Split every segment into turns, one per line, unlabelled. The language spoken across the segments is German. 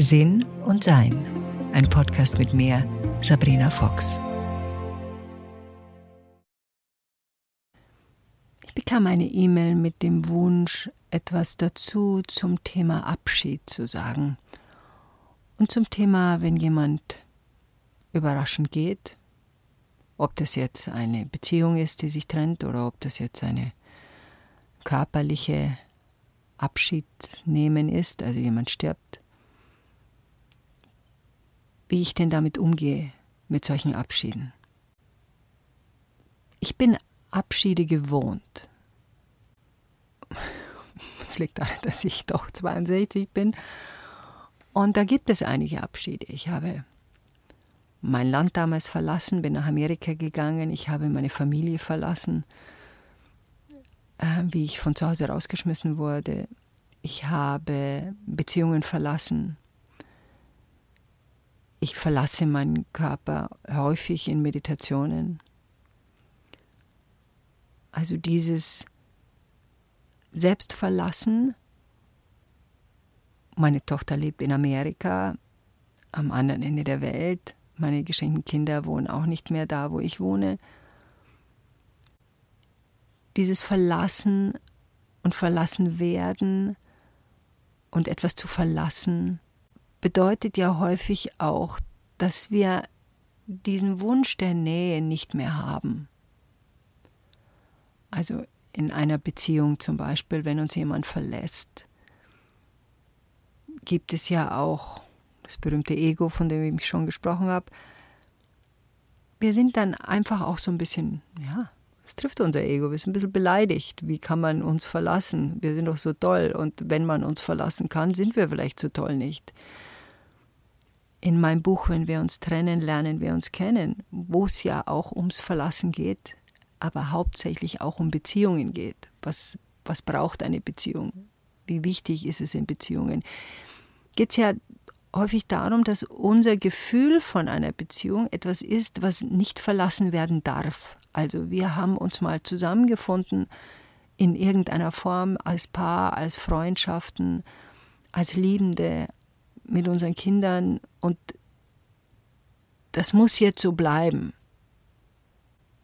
Sinn und Sein. Ein Podcast mit mir, Sabrina Fox.
Ich bekam eine E-Mail mit dem Wunsch, etwas dazu zum Thema Abschied zu sagen. Und zum Thema, wenn jemand überraschend geht, ob das jetzt eine Beziehung ist, die sich trennt, oder ob das jetzt eine körperliche Abschied nehmen ist, also jemand stirbt, wie ich denn damit umgehe, mit solchen Abschieden. Ich bin Abschiede gewohnt. Es liegt daran, dass ich doch 62 bin. Und da gibt es einige Abschiede. Ich habe mein Land damals verlassen, bin nach Amerika gegangen, ich habe meine Familie verlassen, äh, wie ich von zu Hause rausgeschmissen wurde. Ich habe Beziehungen verlassen. Ich verlasse meinen Körper häufig in Meditationen. Also dieses Selbstverlassen. Meine Tochter lebt in Amerika, am anderen Ende der Welt. Meine geschenkten Kinder wohnen auch nicht mehr da, wo ich wohne. Dieses Verlassen und Verlassen werden und etwas zu verlassen bedeutet ja häufig auch, dass wir diesen Wunsch der Nähe nicht mehr haben. Also in einer Beziehung zum Beispiel, wenn uns jemand verlässt, gibt es ja auch das berühmte Ego, von dem ich schon gesprochen habe. Wir sind dann einfach auch so ein bisschen, ja, es trifft unser Ego, wir sind ein bisschen beleidigt. Wie kann man uns verlassen? Wir sind doch so toll und wenn man uns verlassen kann, sind wir vielleicht so toll nicht. In meinem Buch, wenn wir uns trennen, lernen wir uns kennen, wo es ja auch ums Verlassen geht, aber hauptsächlich auch um Beziehungen geht. Was, was braucht eine Beziehung? Wie wichtig ist es in Beziehungen? Geht es ja häufig darum, dass unser Gefühl von einer Beziehung etwas ist, was nicht verlassen werden darf. Also wir haben uns mal zusammengefunden in irgendeiner Form als Paar, als Freundschaften, als Liebende mit unseren Kindern und das muss jetzt so bleiben.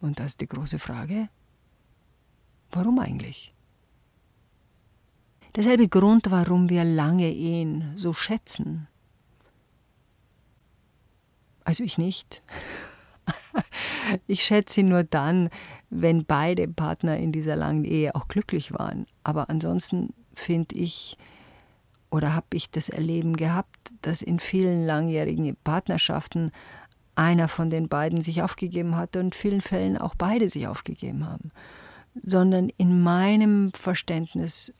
Und das ist die große Frage, warum eigentlich? Derselbe Grund, warum wir lange Ehen so schätzen. Also ich nicht. Ich schätze ihn nur dann, wenn beide Partner in dieser langen Ehe auch glücklich waren. Aber ansonsten finde ich oder habe ich das Erleben gehabt, dass in vielen langjährigen Partnerschaften einer von den beiden sich aufgegeben hat und in vielen Fällen auch beide sich aufgegeben haben. Sondern in meinem Verständnis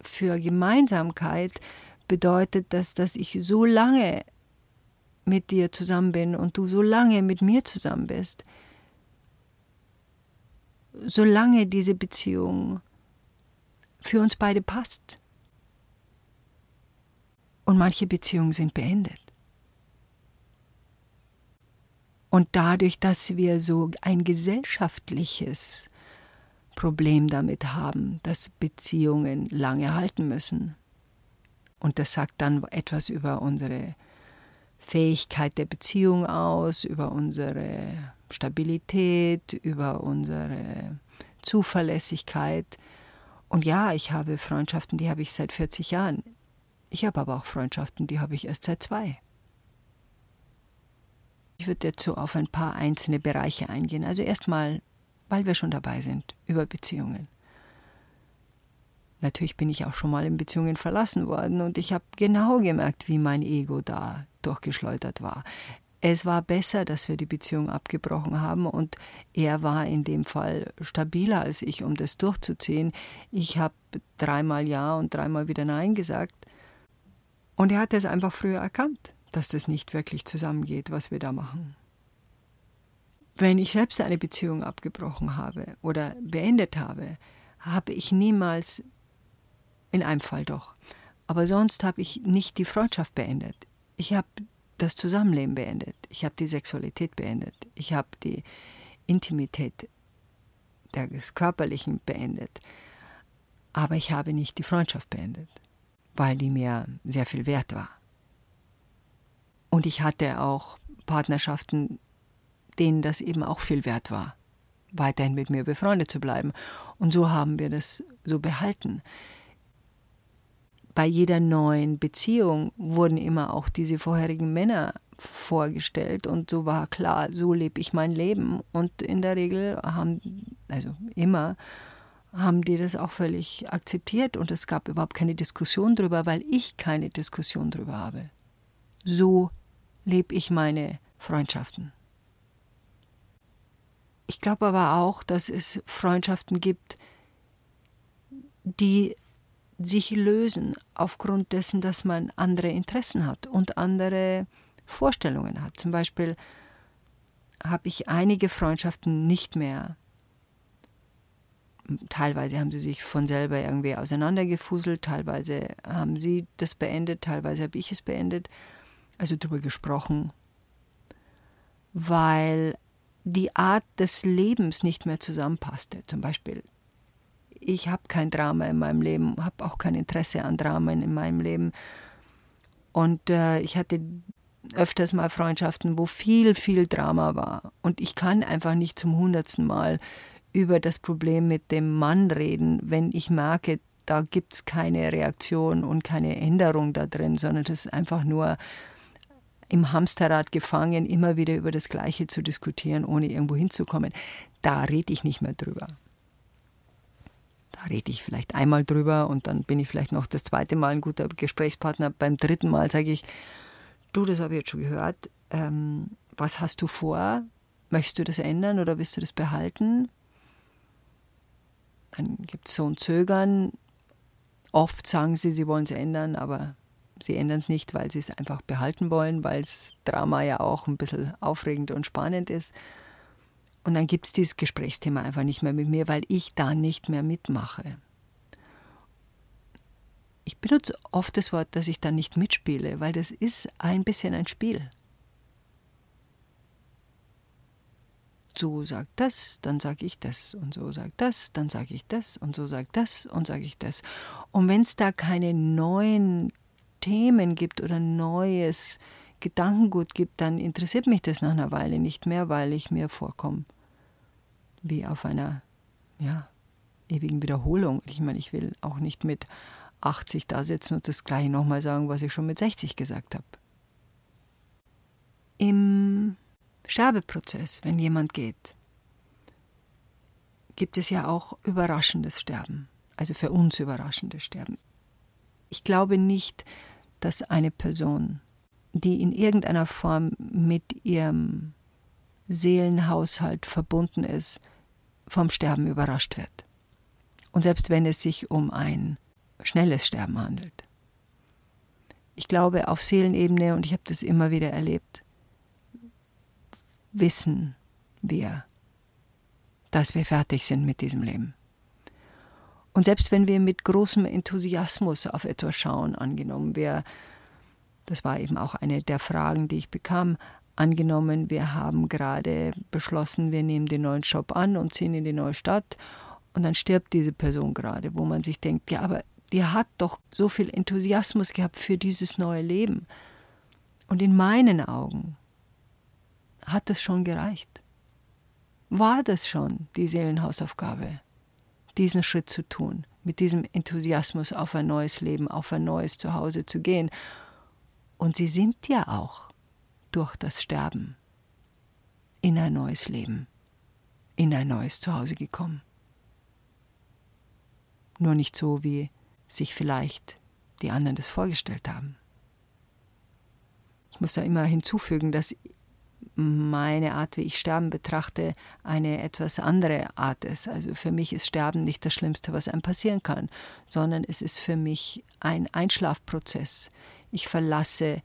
für Gemeinsamkeit bedeutet das, dass ich so lange mit dir zusammen bin und du so lange mit mir zusammen bist, solange diese Beziehung für uns beide passt. Und manche Beziehungen sind beendet. Und dadurch, dass wir so ein gesellschaftliches Problem damit haben, dass Beziehungen lange halten müssen. Und das sagt dann etwas über unsere Fähigkeit der Beziehung aus, über unsere Stabilität, über unsere Zuverlässigkeit. Und ja, ich habe Freundschaften, die habe ich seit 40 Jahren. Ich habe aber auch Freundschaften, die habe ich erst seit zwei. Ich würde so auf ein paar einzelne Bereiche eingehen. Also erstmal, weil wir schon dabei sind, über Beziehungen. Natürlich bin ich auch schon mal in Beziehungen verlassen worden und ich habe genau gemerkt, wie mein Ego da durchgeschleudert war. Es war besser, dass wir die Beziehung abgebrochen haben und er war in dem Fall stabiler als ich, um das durchzuziehen. Ich habe dreimal Ja und dreimal wieder Nein gesagt und er hat es einfach früher erkannt, dass das nicht wirklich zusammengeht, was wir da machen. Wenn ich selbst eine Beziehung abgebrochen habe oder beendet habe, habe ich niemals in einem Fall doch. Aber sonst habe ich nicht die Freundschaft beendet. Ich habe das Zusammenleben beendet. Ich habe die Sexualität beendet. Ich habe die Intimität des Körperlichen beendet. Aber ich habe nicht die Freundschaft beendet, weil die mir sehr viel wert war. Und ich hatte auch Partnerschaften, denen das eben auch viel wert war, weiterhin mit mir befreundet zu bleiben. Und so haben wir das so behalten. Bei jeder neuen Beziehung wurden immer auch diese vorherigen Männer vorgestellt und so war klar, so lebe ich mein Leben. Und in der Regel haben, also immer, haben die das auch völlig akzeptiert und es gab überhaupt keine Diskussion darüber, weil ich keine Diskussion darüber habe. So lebe ich meine Freundschaften. Ich glaube aber auch, dass es Freundschaften gibt, die sich lösen aufgrund dessen, dass man andere Interessen hat und andere Vorstellungen hat. Zum Beispiel habe ich einige Freundschaften nicht mehr. Teilweise haben sie sich von selber irgendwie auseinandergefuselt, teilweise haben sie das beendet, teilweise habe ich es beendet, also darüber gesprochen, weil die Art des Lebens nicht mehr zusammenpasste. Zum Beispiel, ich habe kein Drama in meinem Leben, habe auch kein Interesse an Dramen in meinem Leben. Und äh, ich hatte öfters mal Freundschaften, wo viel, viel Drama war. Und ich kann einfach nicht zum hundertsten Mal über das Problem mit dem Mann reden, wenn ich merke, da gibt es keine Reaktion und keine Änderung da drin, sondern das ist einfach nur im Hamsterrad gefangen, immer wieder über das Gleiche zu diskutieren, ohne irgendwo hinzukommen. Da rede ich nicht mehr drüber. Da rede ich vielleicht einmal drüber und dann bin ich vielleicht noch das zweite Mal ein guter Gesprächspartner. Beim dritten Mal sage ich, du, das habe ich jetzt schon gehört, ähm, was hast du vor? Möchtest du das ändern oder willst du das behalten? Dann gibt es so ein Zögern. Oft sagen sie, sie wollen es ändern, aber sie ändern es nicht, weil sie es einfach behalten wollen, weil das Drama ja auch ein bisschen aufregend und spannend ist. Und dann gibt es dieses Gesprächsthema einfach nicht mehr mit mir, weil ich da nicht mehr mitmache. Ich benutze oft das Wort, dass ich da nicht mitspiele, weil das ist ein bisschen ein Spiel. So sagt das, dann sage ich das und so sagt das, dann sage ich das und so sagt das und sage ich das. Und wenn es da keine neuen Themen gibt oder neues Gedankengut gibt, dann interessiert mich das nach einer Weile nicht mehr, weil ich mir vorkomme wie auf einer ja, ewigen Wiederholung. Ich meine, ich will auch nicht mit 80 da sitzen und das gleiche nochmal sagen, was ich schon mit 60 gesagt habe. Im Sterbeprozess, wenn jemand geht, gibt es ja auch überraschendes Sterben, also für uns überraschendes Sterben. Ich glaube nicht, dass eine Person, die in irgendeiner Form mit ihrem Seelenhaushalt verbunden ist, vom Sterben überrascht wird. Und selbst wenn es sich um ein schnelles Sterben handelt. Ich glaube, auf Seelenebene, und ich habe das immer wieder erlebt, wissen wir, dass wir fertig sind mit diesem Leben. Und selbst wenn wir mit großem Enthusiasmus auf etwas schauen, angenommen, wir, das war eben auch eine der Fragen, die ich bekam, angenommen, wir haben gerade beschlossen, wir nehmen den neuen Job an und ziehen in die neue Stadt und dann stirbt diese Person gerade, wo man sich denkt, ja, aber die hat doch so viel Enthusiasmus gehabt für dieses neue Leben. Und in meinen Augen hat das schon gereicht. War das schon die Seelenhausaufgabe? diesen Schritt zu tun, mit diesem Enthusiasmus auf ein neues Leben, auf ein neues Zuhause zu gehen. Und sie sind ja auch durch das Sterben in ein neues Leben, in ein neues Zuhause gekommen. Nur nicht so, wie sich vielleicht die anderen das vorgestellt haben. Ich muss da immer hinzufügen, dass meine Art, wie ich Sterben betrachte, eine etwas andere Art ist. Also für mich ist Sterben nicht das Schlimmste, was einem passieren kann, sondern es ist für mich ein Einschlafprozess. Ich verlasse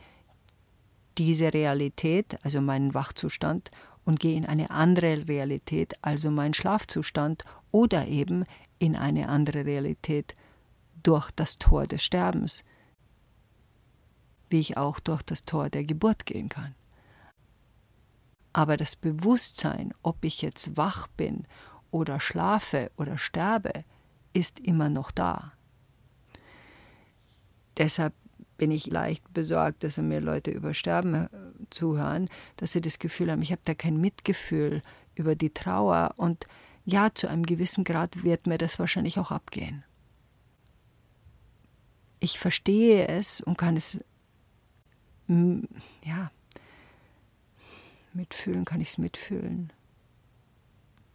diese Realität, also meinen Wachzustand, und gehe in eine andere Realität, also meinen Schlafzustand, oder eben in eine andere Realität durch das Tor des Sterbens, wie ich auch durch das Tor der Geburt gehen kann. Aber das Bewusstsein, ob ich jetzt wach bin oder schlafe oder sterbe, ist immer noch da. Deshalb bin ich leicht besorgt, dass wenn mir Leute über Sterben äh, zuhören, dass sie das Gefühl haben, ich habe da kein Mitgefühl über die Trauer und ja, zu einem gewissen Grad wird mir das wahrscheinlich auch abgehen. Ich verstehe es und kann es, ja, mitfühlen, kann ich es mitfühlen.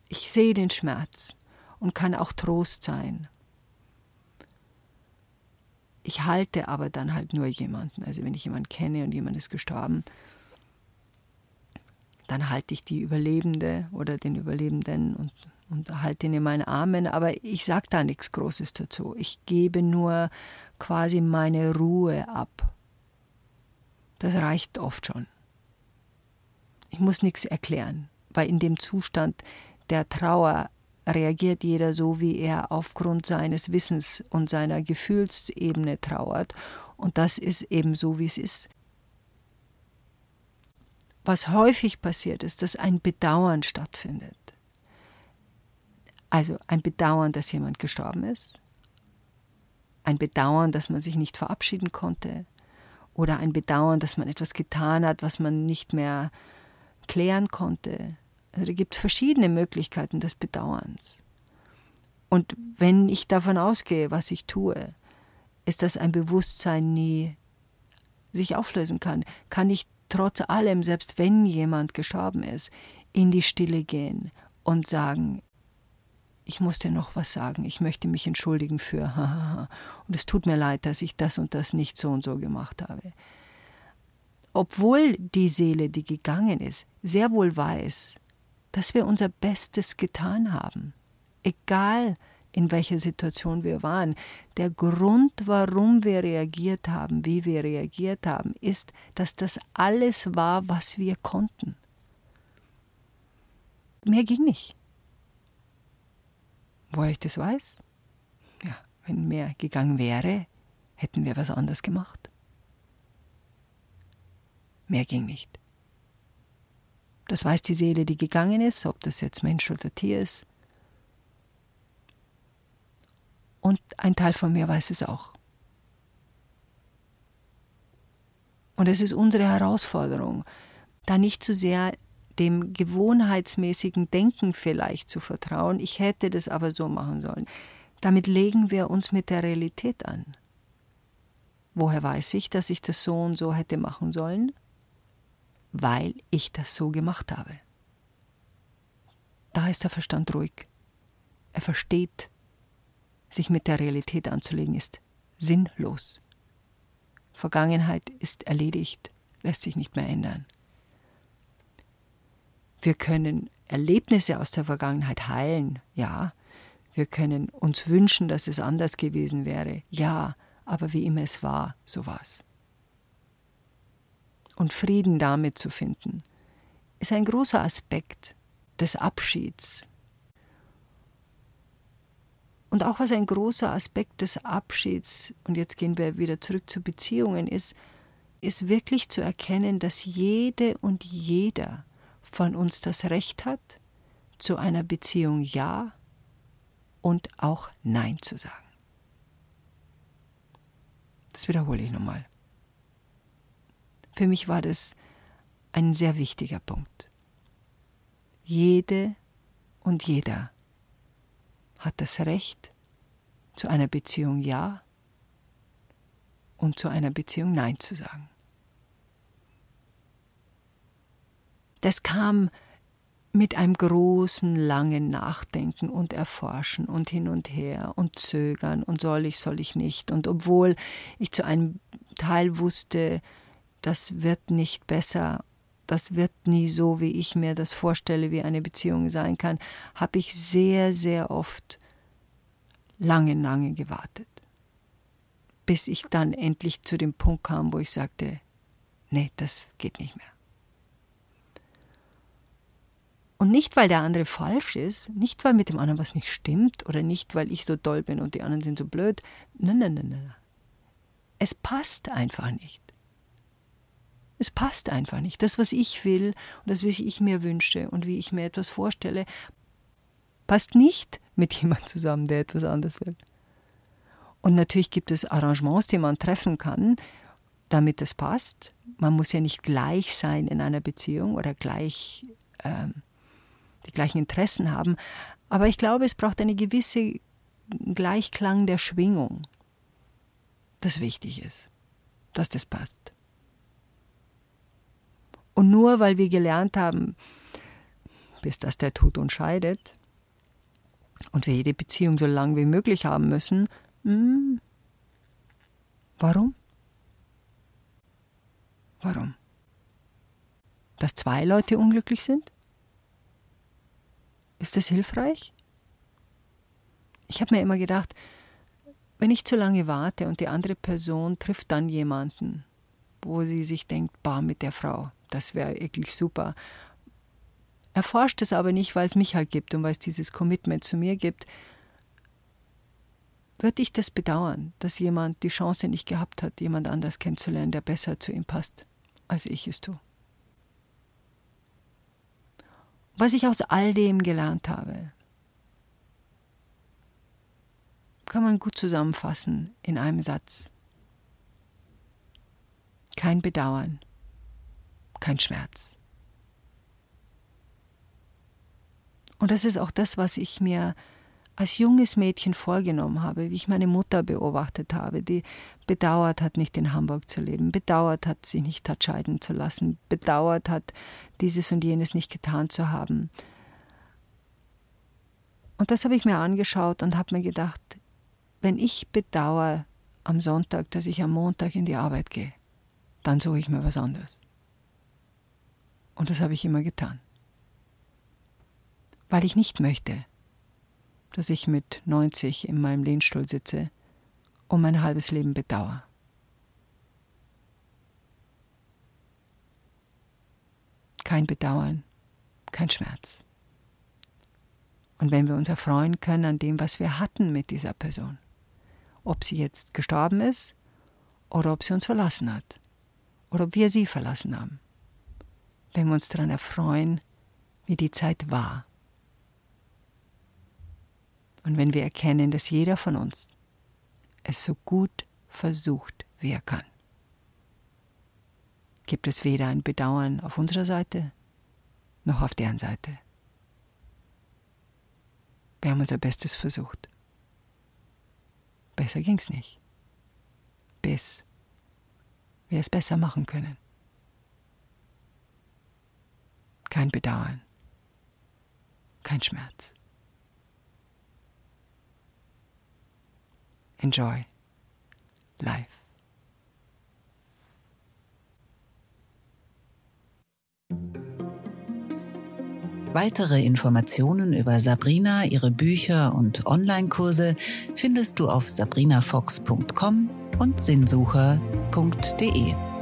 Ich sehe den Schmerz und kann auch Trost sein. Ich halte aber dann halt nur jemanden. Also wenn ich jemanden kenne und jemand ist gestorben, dann halte ich die Überlebende oder den Überlebenden und, und halte ihn in meinen Armen. Aber ich sage da nichts Großes dazu. Ich gebe nur quasi meine Ruhe ab. Das reicht oft schon. Ich muss nichts erklären, weil in dem Zustand der Trauer reagiert jeder so, wie er aufgrund seines Wissens und seiner Gefühlsebene trauert. Und das ist eben so, wie es ist. Was häufig passiert ist, dass ein Bedauern stattfindet. Also ein Bedauern, dass jemand gestorben ist, ein Bedauern, dass man sich nicht verabschieden konnte, oder ein Bedauern, dass man etwas getan hat, was man nicht mehr klären konnte, also da gibt es verschiedene Möglichkeiten des Bedauerns. Und wenn ich davon ausgehe, was ich tue, ist, dass ein Bewusstsein nie sich auflösen kann, kann ich trotz allem, selbst wenn jemand gestorben ist, in die Stille gehen und sagen, ich muss dir noch was sagen, ich möchte mich entschuldigen für, und es tut mir leid, dass ich das und das nicht so und so gemacht habe. Obwohl die Seele, die gegangen ist, sehr wohl weiß, dass wir unser Bestes getan haben, egal in welcher Situation wir waren. Der Grund, warum wir reagiert haben, wie wir reagiert haben, ist, dass das alles war, was wir konnten. Mehr ging nicht. Woher ich das weiß? Ja, wenn mehr gegangen wäre, hätten wir was anderes gemacht. Mehr ging nicht. Das weiß die Seele, die gegangen ist, ob das jetzt Mensch oder Tier ist. Und ein Teil von mir weiß es auch. Und es ist unsere Herausforderung, da nicht zu sehr dem gewohnheitsmäßigen Denken vielleicht zu vertrauen, ich hätte das aber so machen sollen. Damit legen wir uns mit der Realität an. Woher weiß ich, dass ich das so und so hätte machen sollen? Weil ich das so gemacht habe. Da ist der Verstand ruhig. Er versteht, sich mit der Realität anzulegen ist sinnlos. Vergangenheit ist erledigt, lässt sich nicht mehr ändern. Wir können Erlebnisse aus der Vergangenheit heilen, ja. Wir können uns wünschen, dass es anders gewesen wäre, ja. Aber wie immer es war, so war es und Frieden damit zu finden, ist ein großer Aspekt des Abschieds. Und auch was ein großer Aspekt des Abschieds, und jetzt gehen wir wieder zurück zu Beziehungen, ist, ist wirklich zu erkennen, dass jede und jeder von uns das Recht hat, zu einer Beziehung Ja und auch Nein zu sagen. Das wiederhole ich nochmal. Für mich war das ein sehr wichtiger Punkt. Jede und jeder hat das Recht, zu einer Beziehung Ja und zu einer Beziehung Nein zu sagen. Das kam mit einem großen, langen Nachdenken und Erforschen und hin und her und Zögern und soll ich, soll ich nicht. Und obwohl ich zu einem Teil wusste, das wird nicht besser, das wird nie so, wie ich mir das vorstelle, wie eine Beziehung sein kann, habe ich sehr, sehr oft lange, lange gewartet, bis ich dann endlich zu dem Punkt kam, wo ich sagte, nee, das geht nicht mehr. Und nicht, weil der andere falsch ist, nicht, weil mit dem anderen was nicht stimmt oder nicht, weil ich so toll bin und die anderen sind so blöd. Nein, nein, nein, nein. Es passt einfach nicht. Es passt einfach nicht. Das, was ich will und das, was ich mir wünsche und wie ich mir etwas vorstelle, passt nicht mit jemandem zusammen, der etwas anderes will. Und natürlich gibt es Arrangements, die man treffen kann, damit es passt. Man muss ja nicht gleich sein in einer Beziehung oder gleich ähm, die gleichen Interessen haben. Aber ich glaube, es braucht eine gewisse Gleichklang der Schwingung, das wichtig ist, dass das passt. Und nur weil wir gelernt haben, bis dass der Tod uns scheidet, und wir jede Beziehung so lang wie möglich haben müssen, hm, warum? Warum? Dass zwei Leute unglücklich sind? Ist das hilfreich? Ich habe mir immer gedacht, wenn ich zu lange warte und die andere Person trifft dann jemanden, wo sie sich denkt, bah, mit der Frau, das wäre wirklich super. Erforscht es aber nicht, weil es mich halt gibt und weil es dieses Commitment zu mir gibt, würde ich das bedauern, dass jemand die Chance nicht gehabt hat, jemand anders kennenzulernen, der besser zu ihm passt, als ich es tue. Was ich aus all dem gelernt habe, kann man gut zusammenfassen in einem Satz. Kein Bedauern, kein Schmerz. Und das ist auch das, was ich mir als junges Mädchen vorgenommen habe, wie ich meine Mutter beobachtet habe, die bedauert hat, nicht in Hamburg zu leben, bedauert hat, sich nicht hat scheiden zu lassen, bedauert hat, dieses und jenes nicht getan zu haben. Und das habe ich mir angeschaut und habe mir gedacht, wenn ich bedauere am Sonntag, dass ich am Montag in die Arbeit gehe, dann suche ich mir was anderes. Und das habe ich immer getan. Weil ich nicht möchte, dass ich mit 90 in meinem Lehnstuhl sitze und mein halbes Leben bedauere. Kein Bedauern, kein Schmerz. Und wenn wir uns erfreuen können an dem, was wir hatten mit dieser Person, ob sie jetzt gestorben ist oder ob sie uns verlassen hat oder ob wir sie verlassen haben, wenn wir uns daran erfreuen, wie die Zeit war und wenn wir erkennen, dass jeder von uns es so gut versucht, wie er kann, gibt es weder ein Bedauern auf unserer Seite noch auf deren Seite. Wir haben unser Bestes versucht. Besser ging's nicht. Bis wir es besser machen können. Kein Bedauern, kein Schmerz. Enjoy life.
Weitere Informationen über Sabrina, ihre Bücher und Online-Kurse findest du auf sabrinafox.com und sinnsucher.de.